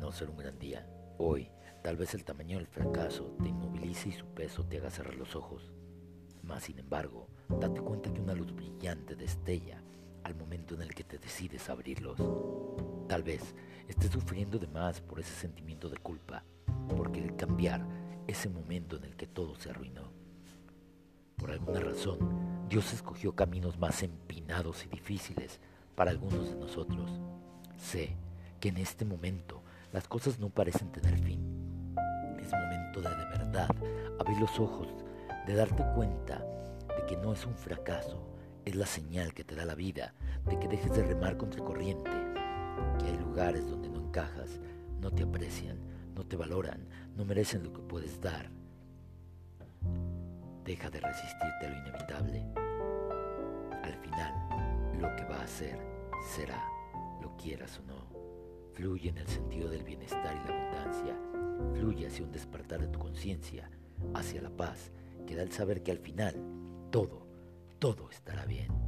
no ser un gran día. Hoy, tal vez el tamaño del fracaso te inmovilice y su peso te haga cerrar los ojos. Mas, sin embargo, date cuenta que una luz brillante destella al momento en el que te decides abrirlos. Tal vez estés sufriendo de más por ese sentimiento de culpa, porque el cambiar ese momento en el que todo se arruinó. Por alguna razón, Dios escogió caminos más empinados y difíciles para algunos de nosotros. Sé que en este momento las cosas no parecen tener fin. Es momento de de verdad abrir los ojos, de darte cuenta de que no es un fracaso, es la señal que te da la vida, de que dejes de remar contra corriente, que hay lugares donde no encajas, no te aprecian, no te valoran, no merecen lo que puedes dar. Deja de resistirte a lo inevitable. Al final, lo que va a ser, será, lo quieras o no. Fluye en el sentido del bienestar y la abundancia. Fluye hacia un despertar de tu conciencia, hacia la paz, que da el saber que al final todo, todo estará bien.